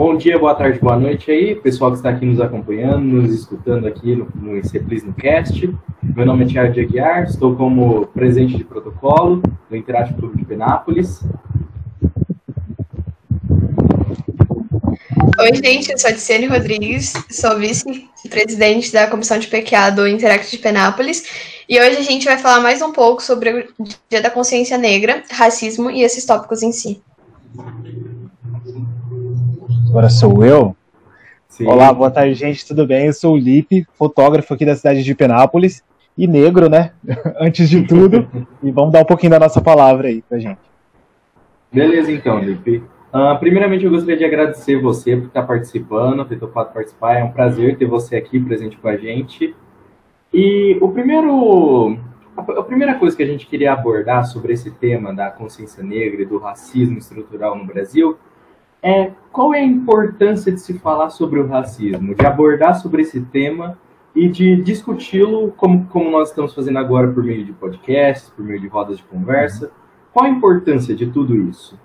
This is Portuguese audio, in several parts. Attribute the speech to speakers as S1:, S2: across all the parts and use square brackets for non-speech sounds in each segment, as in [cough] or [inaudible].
S1: Bom dia, boa tarde, boa noite aí, pessoal que está aqui nos acompanhando, nos escutando aqui no, no Ceplis no Cast. Meu nome é Thiago de Aguiar, estou como presidente de protocolo do Interativo Clube de Penápolis.
S2: Oi, gente, eu sou a Rodrigues, sou vice-presidente da Comissão de PQA do Interact de Penápolis, e hoje a gente vai falar mais um pouco sobre o Dia da Consciência Negra, racismo e esses tópicos em si.
S3: Agora sou eu. Sim. Olá, boa tarde, gente, tudo bem? Eu sou o Lipe, fotógrafo aqui da cidade de Penápolis e negro, né? [laughs] Antes de tudo. e vamos dar um pouquinho da nossa palavra aí pra gente.
S1: Beleza, então, Lipe. Uh, primeiramente, eu gostaria de agradecer você por estar participando, ter topado participar. É um prazer ter você aqui presente com a gente. E o primeiro, a primeira coisa que a gente queria abordar sobre esse tema da consciência negra e do racismo estrutural no Brasil é qual é a importância de se falar sobre o racismo, de abordar sobre esse tema e de discuti-lo como, como nós estamos fazendo agora por meio de podcasts, por meio de rodas de conversa. Qual a importância de tudo isso?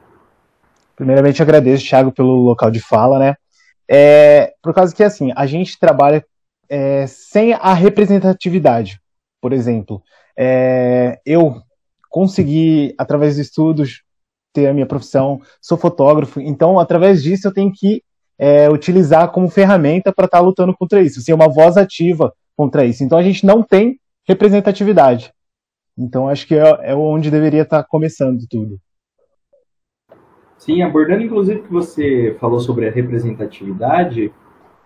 S3: Primeiramente, agradeço, Thiago, pelo local de fala, né? É, por causa que, assim, a gente trabalha é, sem a representatividade. Por exemplo, é, eu consegui, através de estudos, ter a minha profissão, sou fotógrafo, então, através disso, eu tenho que é, utilizar como ferramenta para estar tá lutando contra isso, ser uma voz ativa contra isso. Então, a gente não tem representatividade. Então, acho que é, é onde deveria estar tá começando tudo.
S1: Sim, abordando inclusive que você falou sobre a representatividade,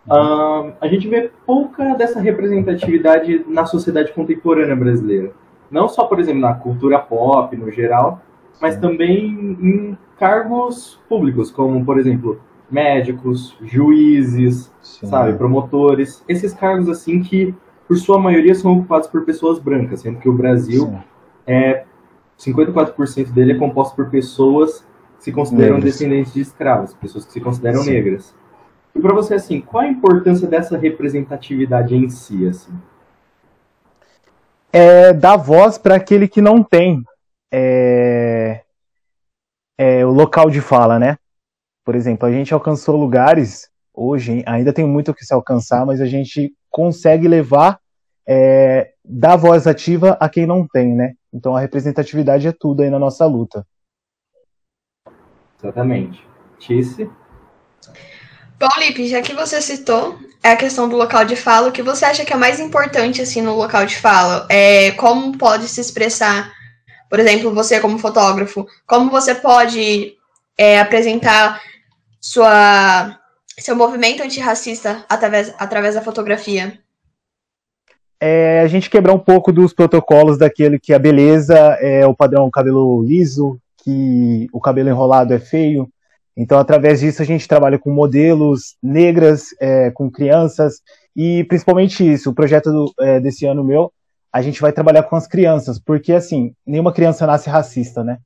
S1: uh, a gente vê pouca dessa representatividade na sociedade contemporânea brasileira. Não só, por exemplo, na cultura pop, no geral, mas também em cargos públicos, como, por exemplo, médicos, juízes, Sim. sabe, promotores. Esses cargos, assim, que, por sua maioria, são ocupados por pessoas brancas, sendo que o Brasil, Sim. é 54% dele é composto por pessoas que se consideram negras. descendentes de escravos, pessoas que se consideram Sim. negras. E para você, assim, qual a importância dessa representatividade em si, assim?
S3: É dar voz para aquele que não tem é, é, o local de fala, né? Por exemplo, a gente alcançou lugares, hoje ainda tem muito o que se alcançar, mas a gente consegue levar, é, dar voz ativa a quem não tem, né? Então a representatividade é tudo aí na nossa luta.
S1: Exatamente. Tice?
S2: Bom, Lipe, já que você citou a questão do local de fala, o que você acha que é mais importante assim no local de fala? É, como pode se expressar, por exemplo, você como fotógrafo, como você pode é, apresentar sua, seu movimento antirracista através, através da fotografia?
S3: É a gente quebrar um pouco dos protocolos daquele que a beleza é o padrão cabelo liso, que o cabelo enrolado é feio. Então, através disso, a gente trabalha com modelos negras, é, com crianças, e principalmente isso, o projeto do, é, desse ano meu, a gente vai trabalhar com as crianças, porque, assim, nenhuma criança nasce racista, né?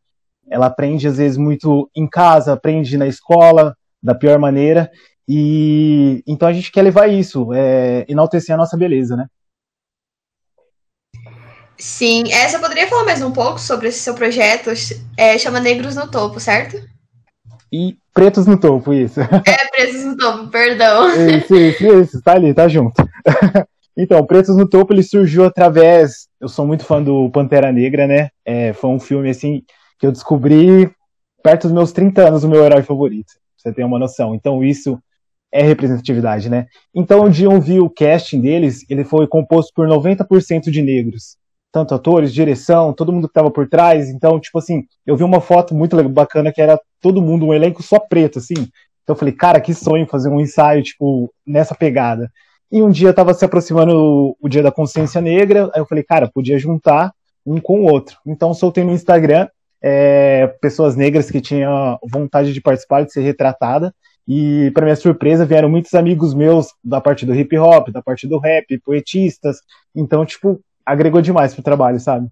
S3: Ela aprende, às vezes, muito em casa, aprende na escola, da pior maneira, e então a gente quer levar isso, é, enaltecer a nossa beleza, né?
S2: Sim, é, você poderia falar mais um pouco sobre esse seu projeto? É, chama Negros no Topo, certo?
S3: E Pretos no Topo, isso.
S2: É, Pretos no Topo, perdão.
S3: Isso, isso, isso, tá ali, tá junto. [laughs] Então, Pretos no Topo, ele surgiu através... Eu sou muito fã do Pantera Negra, né? É, foi um filme, assim, que eu descobri perto dos meus 30 anos, o meu herói favorito. Você ter uma noção. Então, isso é representatividade, né? Então, dia eu vi o casting deles, ele foi composto por 90% de negros tanto atores, direção, todo mundo que estava por trás. Então, tipo assim, eu vi uma foto muito bacana que era todo mundo, um elenco só preto, assim. Então eu falei, cara, que sonho fazer um ensaio, tipo, nessa pegada. E um dia estava se aproximando o, o, dia da consciência negra, aí eu falei, cara, podia juntar um com o outro. Então soltei no Instagram é, pessoas negras que tinham vontade de participar, de ser retratada. E, para minha surpresa, vieram muitos amigos meus da parte do hip hop, da parte do rap, poetistas. Então, tipo, agregou demais pro trabalho, sabe?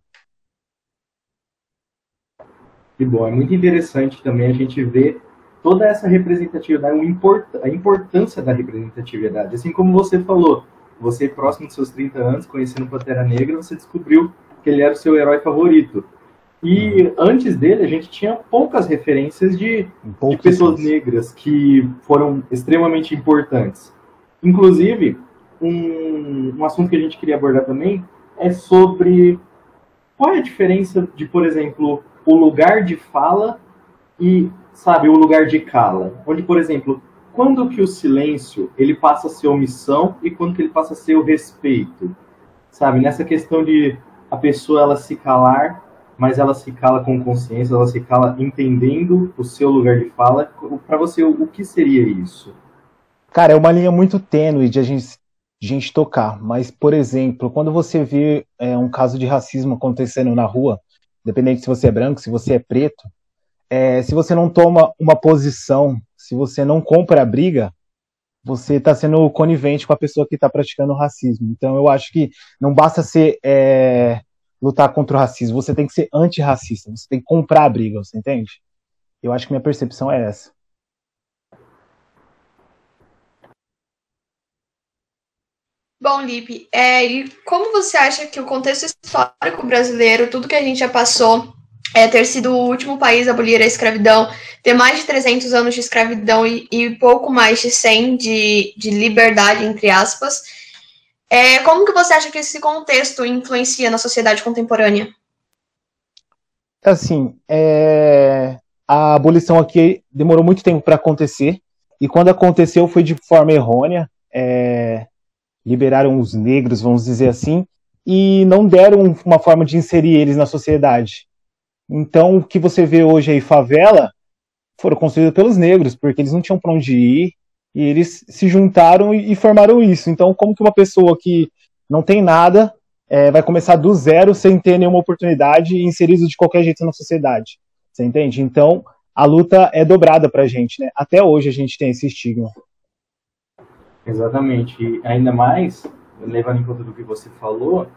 S1: Que bom, é muito interessante também a gente ver toda essa representatividade, a importância da representatividade. Assim como você falou, você próximo dos seus 30 anos, conhecendo Pantera Negra, você descobriu que ele era o seu herói favorito. E antes dele, a gente tinha poucas referências de, de pessoas negras que foram extremamente importantes. Inclusive, um, um assunto que a gente queria abordar também é sobre qual é a diferença de, por exemplo, o lugar de fala e, sabe, o lugar de cala. Onde, por exemplo, quando que o silêncio ele passa a ser omissão e quando que ele passa a ser o respeito, sabe? Nessa questão de a pessoa ela se calar, mas ela se cala com consciência, ela se cala entendendo o seu lugar de fala. Para você, o que seria isso?
S3: Cara, é uma linha muito tênue de a gente, de gente tocar. Mas, por exemplo, quando você vê é, um caso de racismo acontecendo na rua, independente se você é branco, se você é preto, é, se você não toma uma posição se você não compra a briga, você está sendo conivente com a pessoa que está praticando racismo. Então, eu acho que não basta ser é, lutar contra o racismo, você tem que ser antirracista, você tem que comprar a briga, você entende? Eu acho que minha percepção é essa.
S2: Bom, Lipe, é, como você acha que o contexto histórico brasileiro, tudo que a gente já passou, é, ter sido o último país a abolir a escravidão, ter mais de 300 anos de escravidão e, e pouco mais de 100 de, de liberdade, entre aspas. É, como que você acha que esse contexto influencia na sociedade contemporânea?
S3: Assim, é... a abolição aqui demorou muito tempo para acontecer, e quando aconteceu foi de forma errônea. É... Liberaram os negros, vamos dizer assim, e não deram uma forma de inserir eles na sociedade. Então, o que você vê hoje aí, favela, foram construídas pelos negros, porque eles não tinham para onde ir, e eles se juntaram e, formaram isso. Então, como que uma pessoa que não tem nada é, vai começar do zero sem ter nenhuma oportunidade e inserido de qualquer jeito na sociedade? Você entende? Então, a luta é dobrada para a gente, né? Até hoje a gente tem esse estigma.
S1: Exatamente. E ainda mais, levando em conta do que você falou,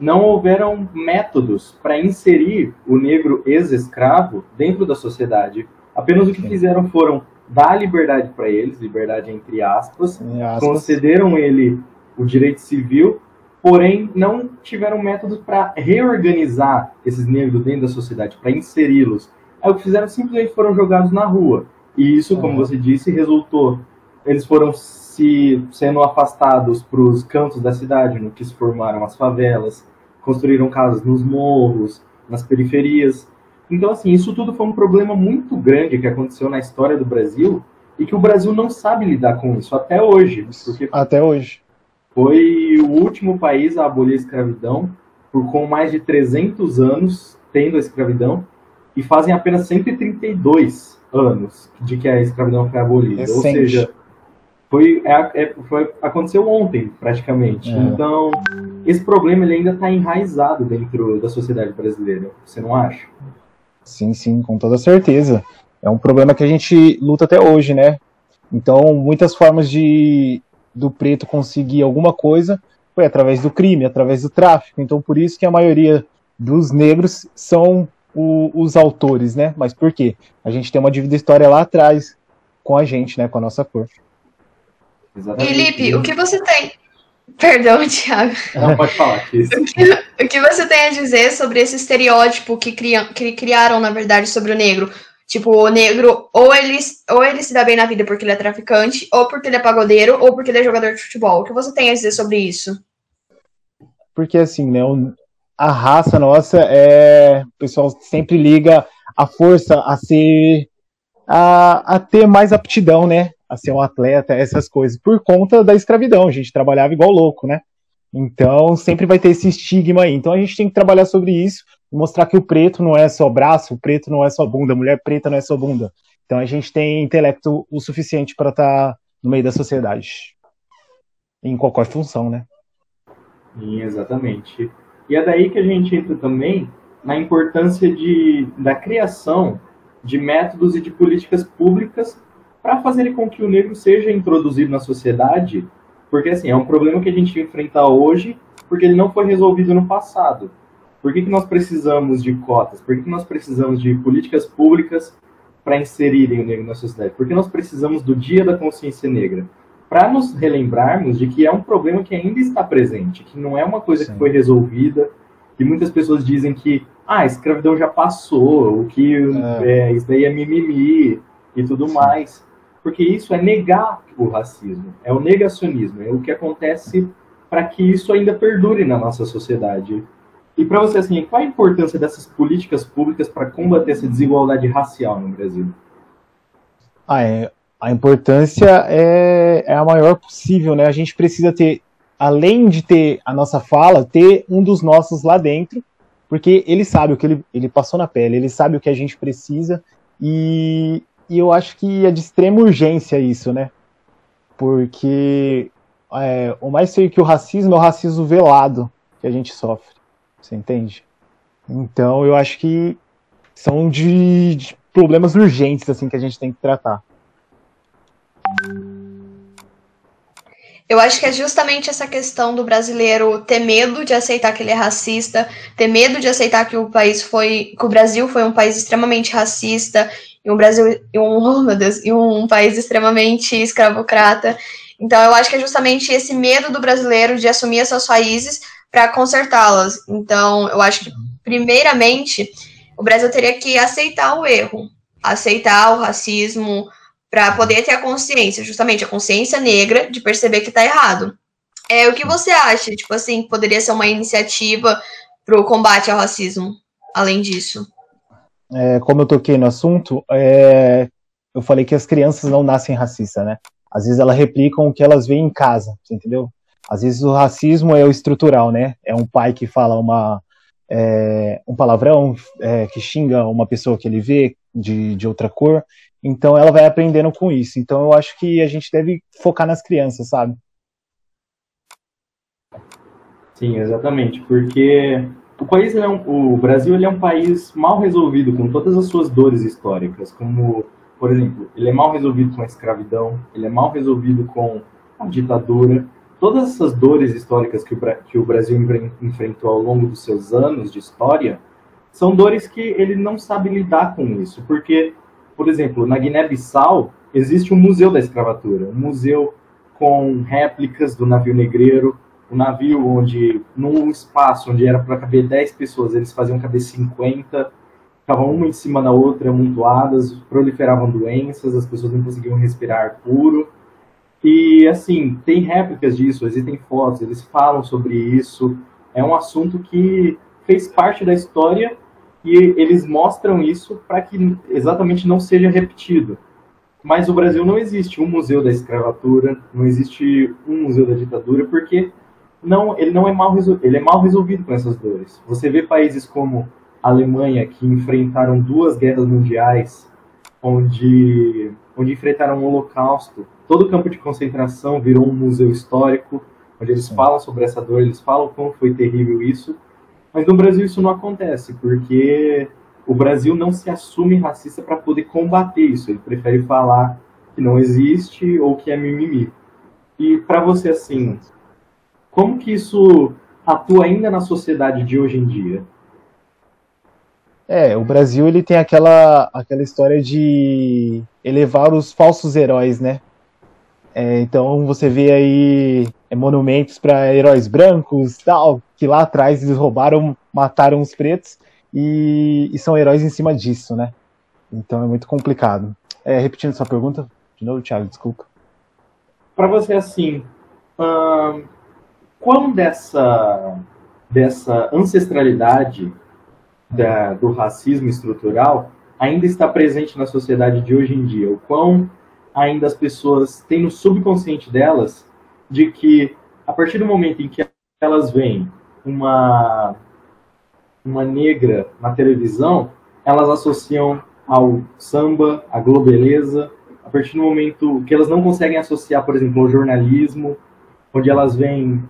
S1: não houveram métodos para inserir o negro ex-escravo dentro da sociedade. Apenas o que fizeram foram dar liberdade para eles, liberdade entre aspas, aspas, concederam ele o direito civil, porém não tiveram métodos para reorganizar esses negros dentro da sociedade, para inseri-los. Aí o que fizeram simplesmente foram jogados na rua. E isso, como você disse, resultou. Eles foram se sendo afastados para os cantos da cidade, no que se formaram as favelas, construíram casas nos morros, nas periferias. Então, assim, isso tudo foi um problema muito grande que aconteceu na história do Brasil e que o Brasil não sabe lidar com isso até hoje.
S3: Até hoje.
S1: Foi o último país a abolir a escravidão, por com mais de 300 anos tendo a escravidão, e fazem apenas 132 anos de que a escravidão foi abolida. Recente. Ou seja, foi, é, é, foi, aconteceu ontem, praticamente. É. Então, esse problema ele ainda está enraizado dentro da sociedade brasileira. Você não acha?
S3: Sim, sim, com toda certeza. É um problema que a gente luta até hoje, né? Então, muitas formas de do preto conseguir alguma coisa foi através do crime, através do tráfico. Então, por isso que a maioria dos negros são o, os autores, né? Mas por quê? A gente tem uma dívida história lá atrás com a gente, né? Com a nossa cor.
S2: Exatamente. E Lipe, o que você tem? Perdão, [laughs] Thiago.
S1: Não, pode falar. Que isso. [laughs]
S2: O, que, o que você tem a dizer sobre esse estereótipo que, criam, que criaram, na verdade, sobre o negro? Tipo, o negro, ou ele, ou ele se dá bem na vida porque ele é traficante, ou porque ele é pagodeiro, ou porque ele é jogador de futebol. O que você tem a dizer sobre isso?
S3: Porque, assim, né, a raça nossa é. O pessoal sempre liga a força a ser. a, a ter mais aptidão, né? A ser um atleta, essas coisas, por conta da escravidão. A gente trabalhava igual louco, né? Então sempre vai ter esse estigma aí. Então a gente tem que trabalhar sobre isso mostrar que o preto não é só braço, o preto não é só bunda, a mulher preta não é só bunda. Então a gente tem intelecto o suficiente para estar tá no meio da sociedade. Em qualquer função, né?
S1: Sim, exatamente. E é daí que a gente entra também na importância de, da criação de métodos e de políticas públicas para fazer com que o negro seja introduzido na sociedade, porque assim, é um problema que a gente enfrenta hoje, porque ele não foi resolvido no passado. Por que, que nós precisamos de cotas? Por que, que nós precisamos de políticas públicas para inserirem o negro na sociedade? Porque nós precisamos do Dia da Consciência Negra para nos relembrarmos de que é um problema que ainda está presente, que não é uma coisa Sim. que foi resolvida, que muitas pessoas dizem que ah, a escravidão já passou, o que é. É, isso daí é mimimi e tudo Sim. mais. Porque isso é negar o racismo, é o negacionismo, é o que acontece para que isso ainda perdure na nossa sociedade. E para você, assim, qual a importância dessas políticas públicas para combater essa desigualdade racial no Brasil?
S3: Ah, é, a importância é, é a maior possível, né? A gente precisa ter, além de ter a nossa fala, ter um dos nossos lá dentro, porque ele sabe o que ele, ele passou na pele, ele sabe o que a gente precisa, e, e eu acho que é de extrema urgência isso, né? Porque é, o mais feio que o racismo é o racismo velado que a gente sofre. Você entende? Então eu acho que são de, de problemas urgentes assim que a gente tem que tratar.
S2: Eu acho que é justamente essa questão do brasileiro ter medo de aceitar que ele é racista, ter medo de aceitar que o país foi, que o Brasil foi um país extremamente racista e um Brasil e um, [laughs] meu Deus, um país extremamente escravocrata. Então eu acho que é justamente esse medo do brasileiro de assumir essas raízes para consertá-las. Então, eu acho que, primeiramente, o Brasil teria que aceitar o erro, aceitar o racismo, para poder ter a consciência, justamente a consciência negra de perceber que está errado. É o que você acha? Tipo assim, poderia ser uma iniciativa para o combate ao racismo, além disso?
S3: É, como eu toquei no assunto, é, eu falei que as crianças não nascem racistas, né? Às vezes elas replicam o que elas veem em casa, entendeu? Às vezes o racismo é o estrutural, né? É um pai que fala uma, é, um palavrão, é, que xinga uma pessoa que ele vê de, de outra cor. Então ela vai aprendendo com isso. Então eu acho que a gente deve focar nas crianças, sabe?
S1: Sim, exatamente, porque o país é um, o Brasil ele é um país mal resolvido com todas as suas dores históricas, como por exemplo, ele é mal resolvido com a escravidão, ele é mal resolvido com a ditadura, todas essas dores históricas que o, que o Brasil enfrentou ao longo dos seus anos de história são dores que ele não sabe lidar com isso, porque, por exemplo, na Guiné-Bissau existe um museu da escravatura, um museu com réplicas do navio negreiro, um navio onde, num espaço onde era para caber 10 pessoas, eles faziam caber 50, ficavam uma em cima da outra, amontoadas, proliferavam doenças, as pessoas não conseguiam respirar puro. E, assim, tem réplicas disso, existem fotos, eles falam sobre isso. É um assunto que fez parte da história e eles mostram isso para que exatamente não seja repetido. Mas o Brasil não existe um museu da escravatura, não existe um museu da ditadura, porque não, ele não é mal ele é mal resolvido com essas dores. Você vê países como a Alemanha que enfrentaram duas guerras mundiais, onde onde enfrentaram o um Holocausto, todo o campo de concentração virou um museu histórico, onde eles falam sobre essa dor, eles falam como foi terrível isso. Mas no Brasil isso não acontece, porque o Brasil não se assume racista para poder combater isso. Ele prefere falar que não existe ou que é mimimi. E para você, assim, como que isso atua ainda na sociedade de hoje em dia?
S3: É, o Brasil ele tem aquela, aquela história de elevar os falsos heróis, né? É, então você vê aí é, monumentos para heróis brancos, tal, que lá atrás eles roubaram, mataram os pretos e, e, são heróis em cima disso, né? Então é muito complicado. É, repetindo sua pergunta, de novo, Thiago, desculpa.
S1: Para você assim, hum, quão dessa dessa ancestralidade da, do racismo estrutural ainda está presente na sociedade de hoje em dia? O quão ainda as pessoas têm no subconsciente delas de que a partir do momento em que elas veem uma uma negra na televisão, elas associam ao samba, à globeleza, a partir do momento que elas não conseguem associar, por exemplo, ao jornalismo, onde elas veem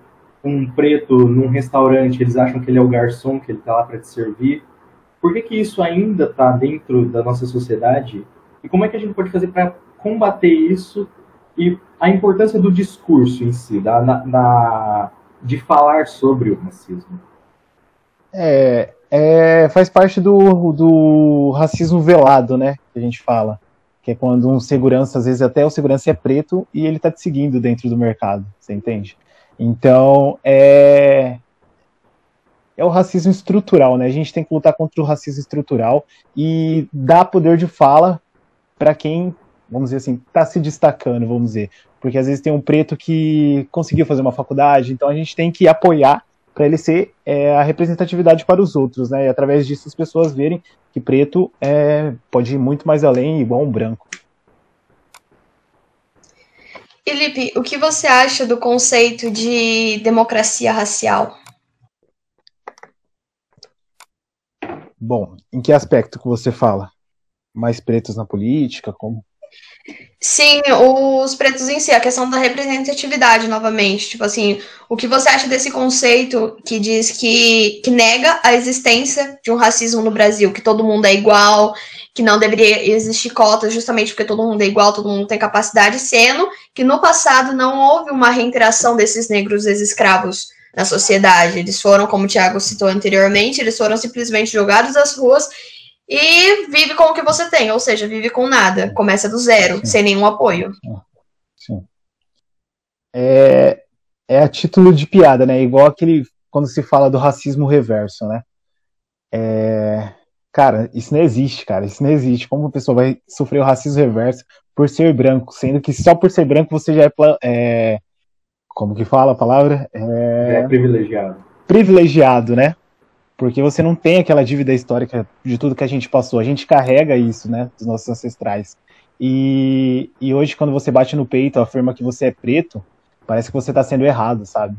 S1: um preto num restaurante, eles acham que ele é o garçom, que ele está lá para te servir. Por que, que isso ainda está dentro da nossa sociedade? E como é que a gente pode fazer para combater isso e a importância do discurso em si, da, da, de falar sobre o racismo.
S3: É, é, faz parte do, do racismo velado, né? Que a gente fala. Que é quando um segurança, às vezes até o segurança é preto e ele tá te seguindo dentro do mercado, você entende? Então, é, é o racismo estrutural, né? A gente tem que lutar contra o racismo estrutural e dar poder de fala para quem, vamos dizer assim, está se destacando, vamos dizer. Porque às vezes tem um preto que conseguiu fazer uma faculdade, então a gente tem que apoiar para ele ser é, a representatividade para os outros, né? E através disso as pessoas verem que preto é, pode ir muito mais além, igual um branco.
S2: Felipe, o que você acha do conceito de democracia racial?
S3: Bom, em que aspecto que você fala? Mais pretos na política? Como?
S2: Sim, os pretos em si, a questão da representatividade, novamente. Tipo assim, o que você acha desse conceito que diz que, que nega a existência de um racismo no Brasil, que todo mundo é igual, que não deveria existir cotas justamente porque todo mundo é igual, todo mundo tem capacidade, sendo que no passado não houve uma reinteração desses negros ex-escravos na sociedade. Eles foram, como o Tiago citou anteriormente, eles foram simplesmente jogados às ruas e vive com o que você tem, ou seja, vive com nada, começa do zero, Sim. sem nenhum apoio.
S3: Sim. É, é a título de piada, né? Igual aquele quando se fala do racismo reverso, né? É, cara, isso não existe, cara. Isso não existe. Como uma pessoa vai sofrer o racismo reverso por ser branco, sendo que só por ser branco você já é, é como que fala a palavra?
S1: É, é privilegiado.
S3: Privilegiado, né? Porque você não tem aquela dívida histórica de tudo que a gente passou. A gente carrega isso, né, dos nossos ancestrais. E, e hoje, quando você bate no peito, afirma que você é preto, parece que você está sendo errado, sabe?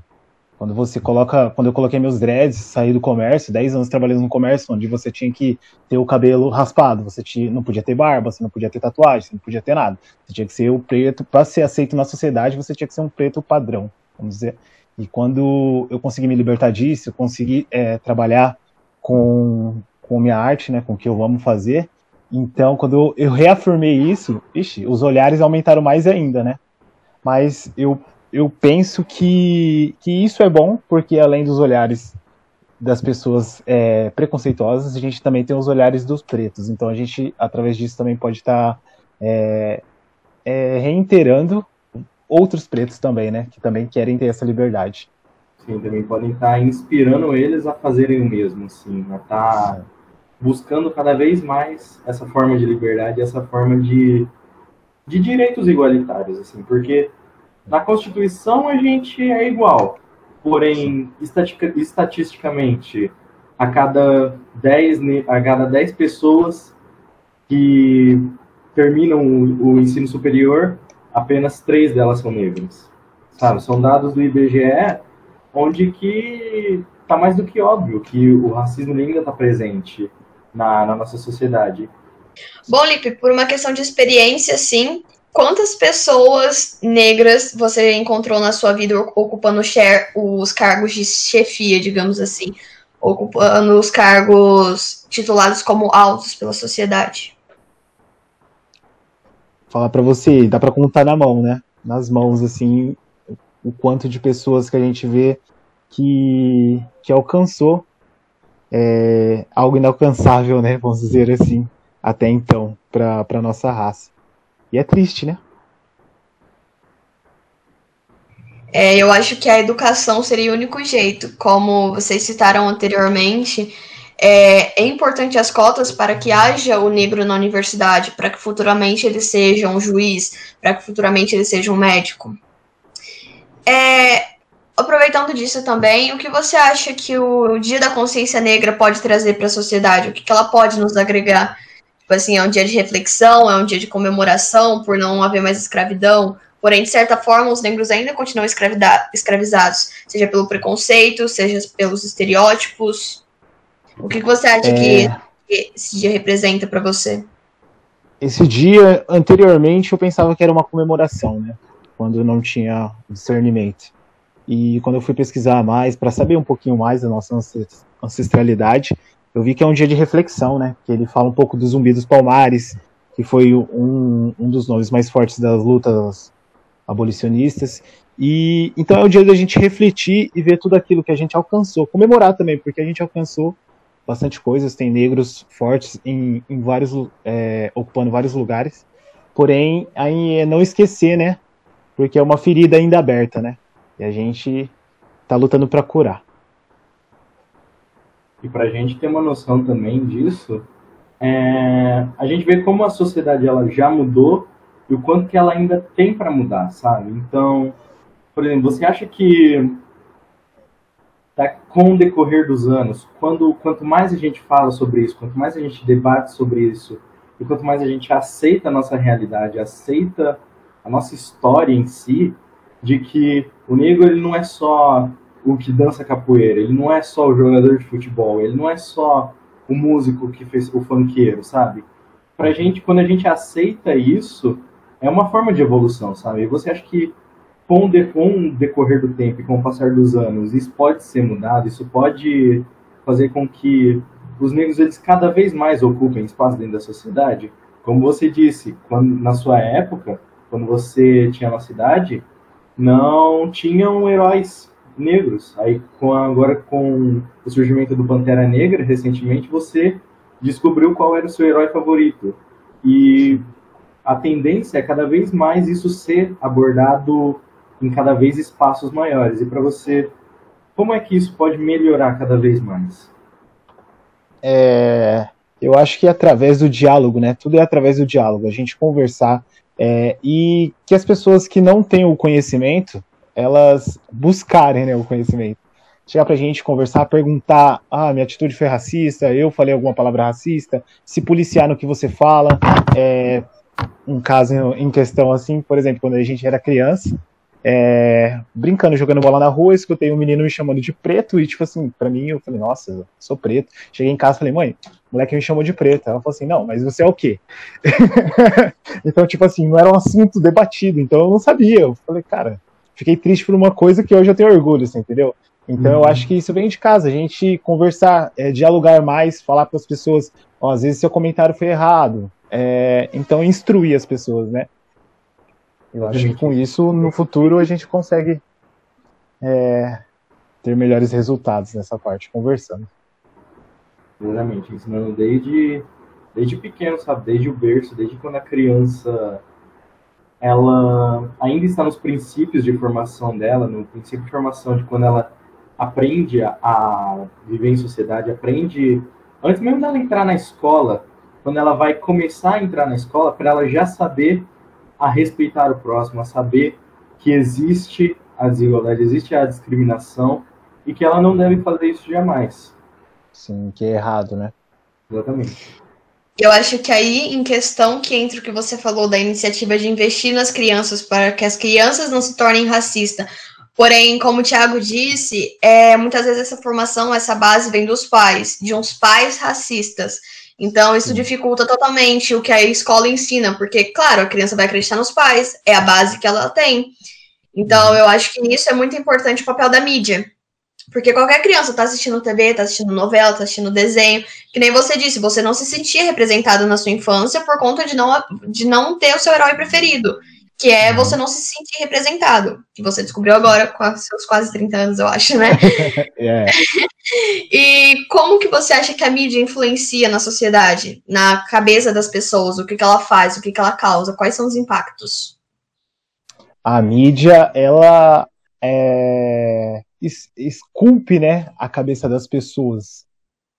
S3: Quando você coloca, quando eu coloquei meus dreads, saí do comércio, 10 anos trabalhando no comércio, onde você tinha que ter o cabelo raspado, você tinha, não podia ter barba, você não podia ter tatuagem, você não podia ter nada. Você tinha que ser o preto, para ser aceito na sociedade, você tinha que ser um preto padrão, vamos dizer. E quando eu consegui me libertar disso, eu consegui é, trabalhar com, com minha arte, né, com o que eu amo fazer. Então, quando eu, reafirmei isso, ixi, os olhares aumentaram mais ainda, né? Mas eu, eu penso que, que isso é bom, porque além dos olhares das pessoas é, preconceituosas, a gente também tem os olhares dos pretos. Então, a gente, através disso, também pode estar tá, é, é, reiterando outros pretos também, né? Que também querem ter essa liberdade.
S1: Sim, também podem estar inspirando eles a fazerem o mesmo, sim, a estar tá buscando cada vez mais essa forma de liberdade, essa forma de, de direitos igualitários, assim, porque na Constituição a gente é igual, porém, estatisticamente, a cada 10, a cada 10 pessoas que terminam o, o ensino superior, apenas três delas são negras. Sabe? São dados do IBGE, onde que está mais do que óbvio que o racismo ainda está presente na, na nossa sociedade.
S2: Bom, Lipe, por uma questão de experiência, sim, quantas pessoas negras você encontrou na sua vida ocupando os cargos de chefia, digamos assim, ocupando os cargos titulados como altos pela sociedade?
S3: Falar para você, dá para contar na mão, né? Nas mãos, assim, o quanto de pessoas que a gente vê que, que alcançou é, algo inalcançável, né? Vamos dizer assim, até então, para a nossa raça. E é triste, né?
S2: É, eu acho que a educação seria o único jeito, como vocês citaram anteriormente é, é, importante as cotas para que haja o negro na universidade, para que futuramente ele seja um juiz, para que futuramente ele seja um médico. É, aproveitando disso também, o que você acha que o Dia da Consciência Negra pode trazer para a sociedade? O que, que ela pode nos agregar? Tipo assim, é um dia de reflexão, é um dia de comemoração por não haver mais escravidão, Porém, de certa forma, os negros ainda continuam escravizados, seja pelo preconceito, seja pelos estereótipos. O que, você acha é... que esse dia representa para você?
S3: Esse dia, anteriormente, eu pensava que era uma comemoração, né? Quando não tinha discernimento. E quando eu fui pesquisar mais, para saber um pouquinho mais da nossa ancestralidade, eu vi que é um dia de reflexão, né? Que ele fala um pouco do Zumbi dos Palmares, que foi um, um dos nomes mais fortes das lutas abolicionistas. E então é o dia da gente refletir e ver tudo aquilo que a gente alcançou, comemorar também, porque a gente alcançou bastante coisas, tem negros fortes em, em vários, é, ocupando vários lugares. Porém, aí é não esquecer, né? Porque é uma ferida ainda aberta, né? E a gente tá lutando para curar.
S1: e para a gente ter uma noção também disso, é, a gente vê como a sociedade ela já mudou e o quanto que ela ainda tem para mudar, sabe? Então, por exemplo, você acha que tá, com o decorrer dos anos, quando quanto mais a gente fala sobre isso, quanto mais a gente debate sobre isso, e quanto mais a gente aceita a nossa realidade, aceita a nossa história em si, de que o negro ele não é só o que dança capoeira, ele não é só o jogador de futebol, ele não é só o músico que fez o funkeiro, sabe? Pra gente, quando a gente aceita isso, é uma forma de evolução, sabe? E você acha que com de, com o decorrer do tempo e com o passar dos anos, isso pode ser mudado, isso pode fazer com que os negros eles cada vez mais ocupem espaço dentro da sociedade? Como você disse, quando na sua época, quando você tinha uma cidade, não tinham heróis negros. Aí com agora com o surgimento do Pantera Negra recentemente, você descobriu qual era o seu herói favorito. E a tendência é cada vez mais isso ser abordado em cada vez espaços maiores. E para você, como é que isso pode melhorar cada vez mais?
S3: É, eu acho que é através do diálogo, né? Tudo é através do diálogo. A gente conversar é, e que as pessoas que não têm o conhecimento, elas buscarem né, o conhecimento. Chegar pra gente, conversar, perguntar, ah, minha atitude foi racista, eu falei alguma palavra racista, se policiar no que você fala. É, um caso em questão assim, por exemplo, quando a gente era criança, é, brincando, jogando bola na rua, escutei um menino me chamando de preto e, tipo assim, pra mim, eu falei, nossa, sou preto. Cheguei em casa e falei, mãe, o moleque me chamou de preto. Ela falou assim, não, mas você é o quê? [laughs] então, tipo assim, não era um assunto debatido, então eu não sabia. Eu falei, cara, fiquei triste por uma coisa que hoje eu tenho orgulho, assim, entendeu? Então uhum. eu acho que isso vem de casa, a gente conversar, é, dialogar mais, falar para as pessoas, ó, às vezes seu comentário foi errado. É, então instruir as pessoas, né? Eu acho que com isso, no futuro, a gente consegue é, ter melhores resultados nessa parte, conversando.
S1: Exatamente, ensinando desde, desde pequeno, sabe? Desde o berço, desde quando a criança ela ainda está nos princípios de formação dela, no princípio de formação de quando ela aprende a, a viver em sociedade, aprende, antes mesmo dela entrar na escola, quando ela vai começar a entrar na escola, para ela já saber a respeitar o próximo, a saber que existe a desigualdade, existe a discriminação e que ela não deve fazer isso jamais.
S3: Sim, que é errado, né?
S1: Exatamente.
S2: Eu acho que aí, em questão que entra o que você falou da iniciativa de investir nas crianças para que as crianças não se tornem racistas. Porém, como o Thiago disse, é, muitas vezes essa formação, essa base vem dos pais, de uns pais racistas. Então, isso dificulta totalmente o que a escola ensina, porque, claro, a criança vai acreditar nos pais, é a base que ela tem. Então, uhum. eu acho que nisso é muito importante o papel da mídia. Porque qualquer criança tá assistindo TV, tá assistindo novela, tá assistindo desenho, que nem você disse, você não se sentia representado na sua infância por conta de não, de não ter o seu herói preferido que é uhum. você não se sentir representado, que você descobriu agora com seus quase 30 anos, eu acho, né? [laughs] é. [laughs] e como que você acha que a mídia influencia na sociedade, na cabeça das pessoas, o que, que ela faz, o que, que ela causa, quais são os impactos?
S3: A mídia, ela é, esculpe, né, a cabeça das pessoas.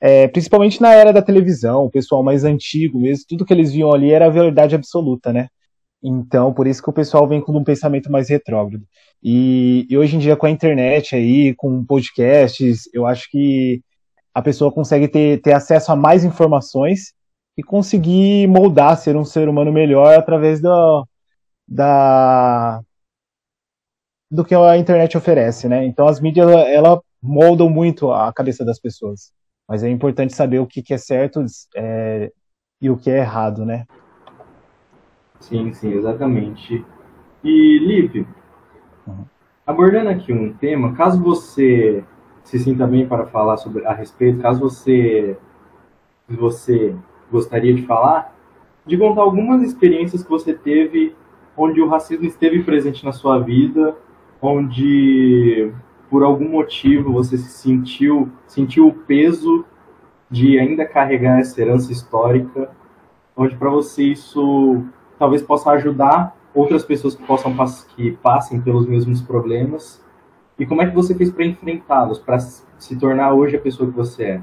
S3: É, principalmente na era da televisão, o pessoal mais antigo mesmo, tudo que eles viam ali era a verdade absoluta, né? Então, por isso que o pessoal vem com um pensamento mais retrógrado. E, e, hoje em dia, com a internet aí, com podcasts, eu acho que a pessoa consegue ter, ter acesso a mais informações e conseguir moldar, ser um ser humano melhor através da, da do que a internet oferece, né? Então, as mídias, ela moldam muito a cabeça das pessoas. Mas é importante saber o que, que é certo é, e o que é errado, né?
S1: Sim, sim, exatamente. E, Lipe, uhum. abordando aqui um tema, caso você se sinta bem para falar sobre a respeito, caso você, você gostaria de falar, de contar algumas experiências que você teve onde o racismo esteve presente na sua vida, onde por algum motivo você se sentiu sentiu o peso de ainda carregar essa herança histórica, onde para você isso talvez possa ajudar outras pessoas que possam que passem pelos mesmos problemas. E como é que você fez para enfrentá-los, para se tornar hoje a pessoa que você é?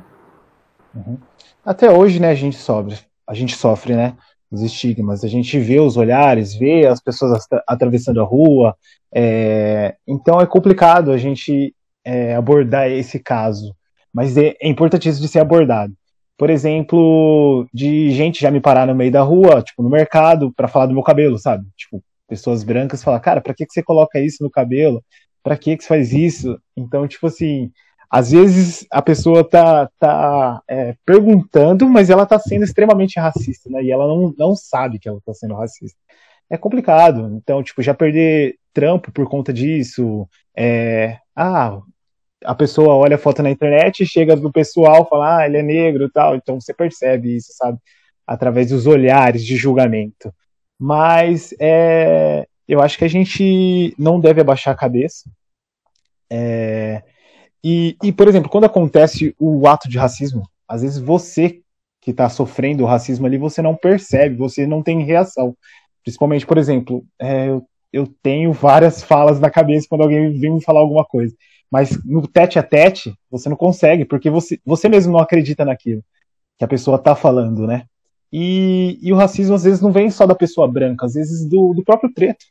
S3: Uhum. Até hoje, né, a gente sofre, a gente sofre, né, os estigmas. A gente vê os olhares, vê as pessoas atravessando a rua. É... Então é complicado a gente é, abordar esse caso, mas é, é importantíssimo de ser abordado. Por exemplo, de gente já me parar no meio da rua, tipo no mercado, para falar do meu cabelo, sabe? Tipo, pessoas brancas falar, cara, para que que você coloca isso no cabelo? Para que que você faz isso? Então, tipo assim, às vezes a pessoa tá, tá é, perguntando, mas ela tá sendo extremamente racista, né? E ela não, não sabe que ela tá sendo racista. É complicado. Então, tipo, já perder trampo por conta disso. É, ah, a pessoa olha a foto na internet, chega no pessoal, fala, ah, ele é negro tal. Então você percebe isso, sabe? Através dos olhares de julgamento. Mas é, eu acho que a gente não deve abaixar a cabeça. É, e, e, por exemplo, quando acontece o ato de racismo, às vezes você que está sofrendo o racismo ali, você não percebe, você não tem reação. Principalmente, por exemplo, é, eu, eu tenho várias falas na cabeça quando alguém vem me falar alguma coisa. Mas no tete a tete, você não consegue, porque você, você mesmo não acredita naquilo que a pessoa está falando, né? E, e, o racismo às vezes não vem só da pessoa branca, às vezes do, do próprio preto.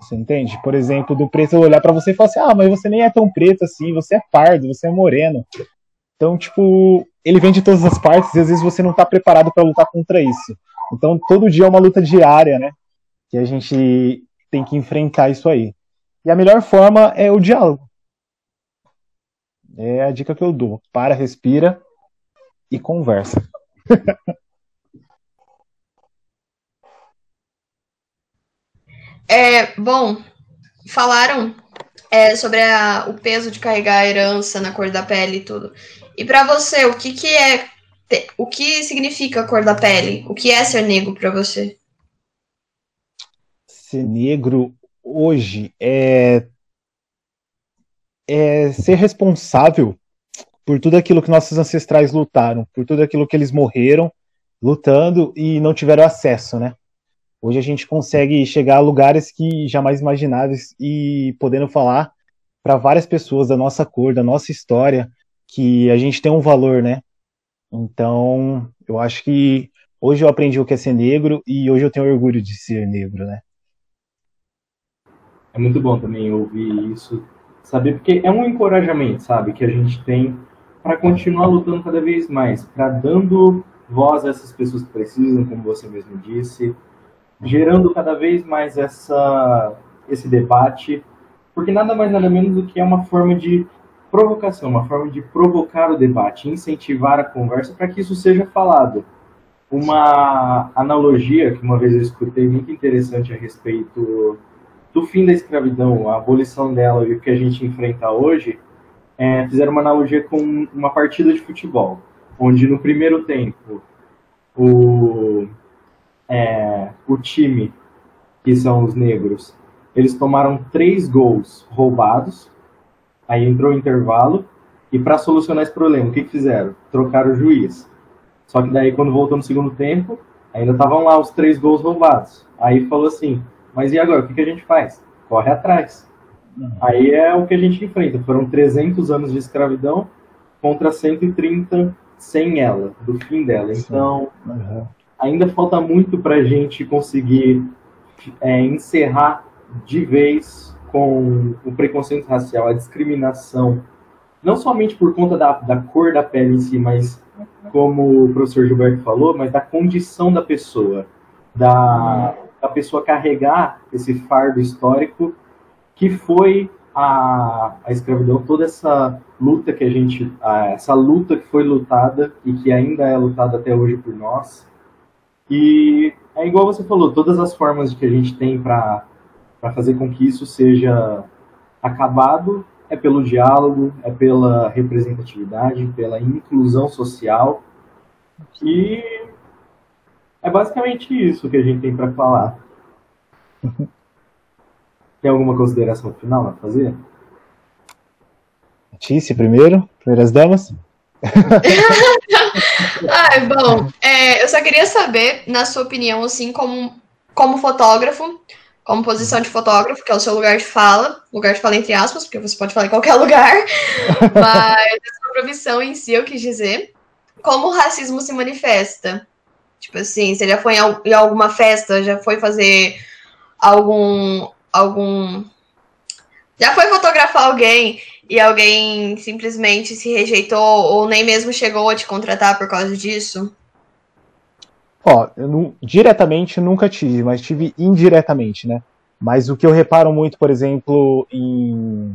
S3: Você entende? Por exemplo, do preto olhar para você e falar assim: ah, mas você nem é tão preto assim, você é pardo, você é moreno. Então, tipo, ele vem de todas as partes e às vezes você não tá preparado para lutar contra isso. Então, todo dia é uma luta diária, né? Que a gente tem que enfrentar isso aí. E a melhor forma é o diálogo. É a dica que eu dou. Para, respira e conversa. [laughs]
S2: É, bom, falaram é, sobre a, o peso de carregar a herança na cor da pele e tudo. E para você, o que, que é. O que significa a cor da pele? O que é ser negro para você?
S3: Ser negro hoje é, é ser responsável por tudo aquilo que nossos ancestrais lutaram, por tudo aquilo que eles morreram lutando e não tiveram acesso, né? Hoje a gente consegue chegar a lugares que jamais imagináveis e podendo falar para várias pessoas da nossa cor, da nossa história, que a gente tem um valor, né? Então, eu acho que hoje eu aprendi o que é ser negro e hoje eu tenho orgulho de ser negro, né?
S1: É muito bom também ouvir isso, saber porque é um encorajamento, sabe, que a gente tem para continuar lutando cada vez mais, para dando voz a essas pessoas que precisam, como você mesmo disse, gerando cada vez mais essa, esse debate, porque nada mais nada menos do que é uma forma de provocação, uma forma de provocar o debate, incentivar a conversa para que isso seja falado. Uma analogia que uma vez eu escutei muito interessante a respeito do fim da escravidão, a abolição dela e o que a gente enfrenta hoje, é, fizeram uma analogia com uma partida de futebol, onde no primeiro tempo o é, o time, que são os negros, eles tomaram três gols roubados, aí entrou o intervalo, e para solucionar esse problema, o que, que fizeram? Trocaram o juiz. Só que daí, quando voltou no segundo tempo, ainda estavam lá os três gols roubados. Aí falou assim: mas e agora? O que, que a gente faz? Corre atrás. Uhum. Aí é o que a gente enfrenta. Foram 300 anos de escravidão contra 130 sem ela, do fim dela. Então, uhum ainda falta muito para a gente conseguir é, encerrar de vez com o preconceito racial, a discriminação, não somente por conta da, da cor da pele em si, mas como o professor Gilberto falou, mas da condição da pessoa, da, da pessoa carregar esse fardo histórico que foi a, a escravidão, toda essa luta que a gente, a, essa luta que foi lutada e que ainda é lutada até hoje por nós, e é igual você falou, todas as formas que a gente tem para fazer com que isso seja acabado é pelo diálogo, é pela representatividade, pela inclusão social. E é basicamente isso que a gente tem para falar. [laughs] Tem alguma consideração final a fazer?
S3: Tícia primeiro, primeiras damas. [laughs]
S2: ah, bom, é, eu só queria saber, na sua opinião, assim, como, como fotógrafo, como posição de fotógrafo, que é o seu lugar de fala, lugar de fala entre aspas, porque você pode falar em qualquer [laughs] lugar, mas a sua profissão em si, eu quis dizer, como o racismo se manifesta. Tipo assim, você já foi em alguma festa, já foi fazer algum. algum. Já foi fotografar alguém e alguém simplesmente se rejeitou ou nem mesmo chegou a te contratar por causa disso?
S3: Ó, eu não, diretamente nunca tive, mas tive indiretamente, né? Mas o que eu reparo muito, por exemplo, em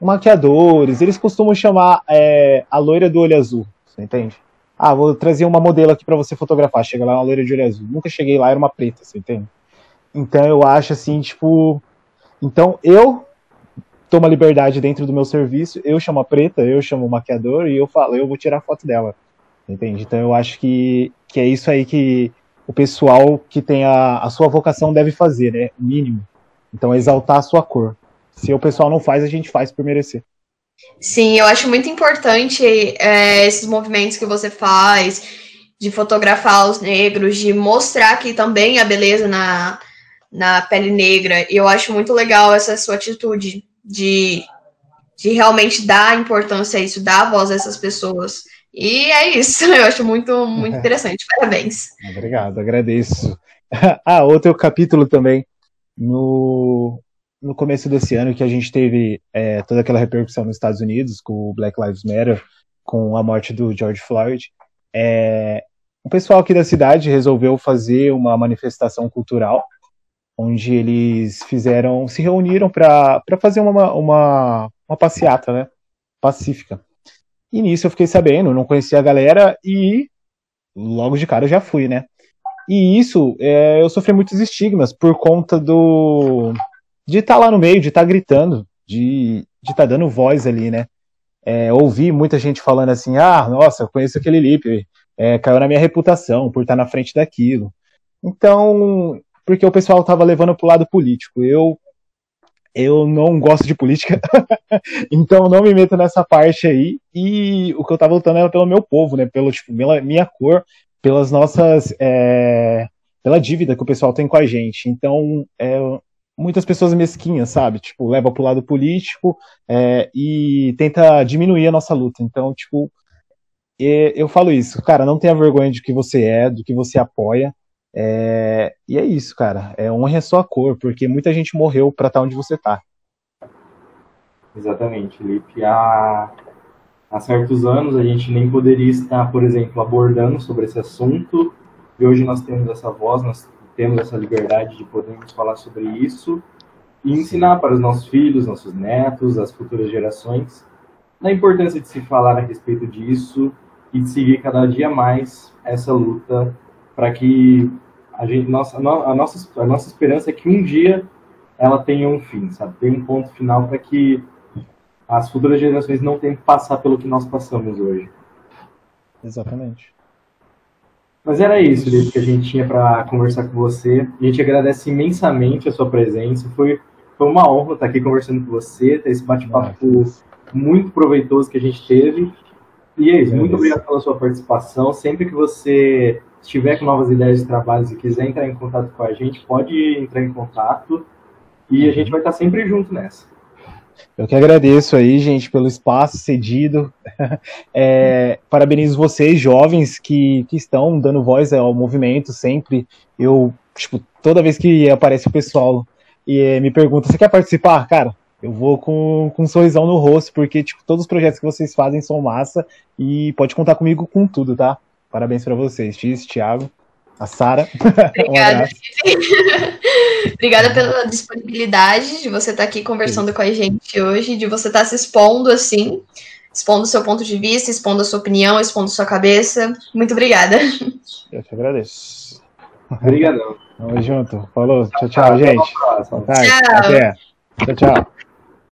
S3: maquiadores, eles costumam chamar é, a loira do olho azul, você entende? Ah, vou trazer uma modelo aqui para você fotografar. Chega lá uma loira de olho azul. Nunca cheguei lá, era uma preta, você entende? Então eu acho assim, tipo. Então eu tomo a liberdade dentro do meu serviço, eu chamo a preta, eu chamo o maquiador e eu falo, eu vou tirar foto dela. Entende? Então eu acho que, que é isso aí que o pessoal que tem a, a sua vocação deve fazer, né? O mínimo. Então exaltar a sua cor. Se o pessoal não faz, a gente faz por merecer.
S2: Sim, eu acho muito importante é, esses movimentos que você faz, de fotografar os negros, de mostrar que também a beleza na, na pele negra. E eu acho muito legal essa sua atitude de, de realmente dar importância a isso, dar voz a essas pessoas. E é isso, [laughs] eu acho muito, muito interessante. Parabéns.
S3: Obrigado, agradeço. [laughs] ah, outro capítulo também. No, no começo desse ano que a gente teve é, toda aquela repercussão nos Estados Unidos com o Black Lives Matter, com a morte do George Floyd, é, o pessoal aqui da cidade resolveu fazer uma manifestação cultural, onde eles fizeram, se reuniram para fazer uma, uma, uma passeata, né, pacífica. E nisso eu fiquei sabendo, não conhecia a galera e logo de cara eu já fui, né. E isso, é, eu sofri muitos estigmas por conta do de estar tá lá no meio, de estar tá gritando, de estar tá dando voz ali, né? É, ouvi muita gente falando assim, ah, nossa, eu conheço aquele Lipe, é, caiu na minha reputação por estar tá na frente daquilo. Então, porque o pessoal estava levando para o lado político. Eu eu não gosto de política, [laughs] então não me meto nessa parte aí. E o que eu estava lutando era pelo meu povo, né? Pelo, tipo, pela minha cor, pelas nossas. É, pela dívida que o pessoal tem com a gente. Então, é, muitas pessoas mesquinhas, sabe? Tipo, leva pro lado político é, e tenta diminuir a nossa luta. Então, tipo, eu falo isso, cara, não tenha vergonha de que você é, do que você apoia. É, e é isso, cara. É honra a sua cor, porque muita gente morreu para estar tá onde você tá.
S1: Exatamente, Felipe. Há, há certos anos a gente nem poderia estar, por exemplo, abordando sobre esse assunto. E hoje nós temos essa voz, nós temos essa liberdade de podermos falar sobre isso e ensinar para os nossos filhos, nossos netos, as futuras gerações, da importância de se falar a respeito disso e de seguir cada dia mais essa luta para que a, gente, nossa, a, nossa, a nossa esperança é que um dia ela tenha um fim, sabe? Tem um ponto final para que as futuras gerações não tenham que passar pelo que nós passamos hoje.
S3: Exatamente.
S1: Mas era isso, Felipe, que a gente tinha para conversar com você. A gente agradece imensamente a sua presença. Foi, foi uma honra estar aqui conversando com você, ter esse bate-papo muito proveitoso que a gente teve. E é isso, muito obrigado pela sua participação. Sempre que você estiver com novas ideias de trabalho e quiser entrar em contato com a gente, pode entrar em contato. E a gente vai estar sempre junto nessa.
S3: Eu que agradeço aí, gente, pelo espaço cedido. [laughs] É, parabenizo vocês, jovens, que, que estão dando voz ao movimento sempre. Eu, tipo, toda vez que aparece o pessoal e é, me pergunta, você quer participar? Cara, eu vou com, com um sorrisão no rosto, porque, tipo, todos os projetos que vocês fazem são massa e pode contar comigo com tudo, tá? Parabéns para vocês, Tis, Thiago a Sara. [laughs]
S2: Obrigada. Um [laughs] Obrigada pela disponibilidade de você estar aqui conversando Sim. com a gente hoje, de você estar se expondo assim, expondo o seu ponto de vista, expondo a sua opinião, expondo a sua cabeça. Muito obrigada.
S3: Eu te agradeço.
S1: Obrigadão.
S3: Tamo junto. Falou. Tchau, tchau, gente.
S2: Tchau. Até.
S3: Tchau, tchau.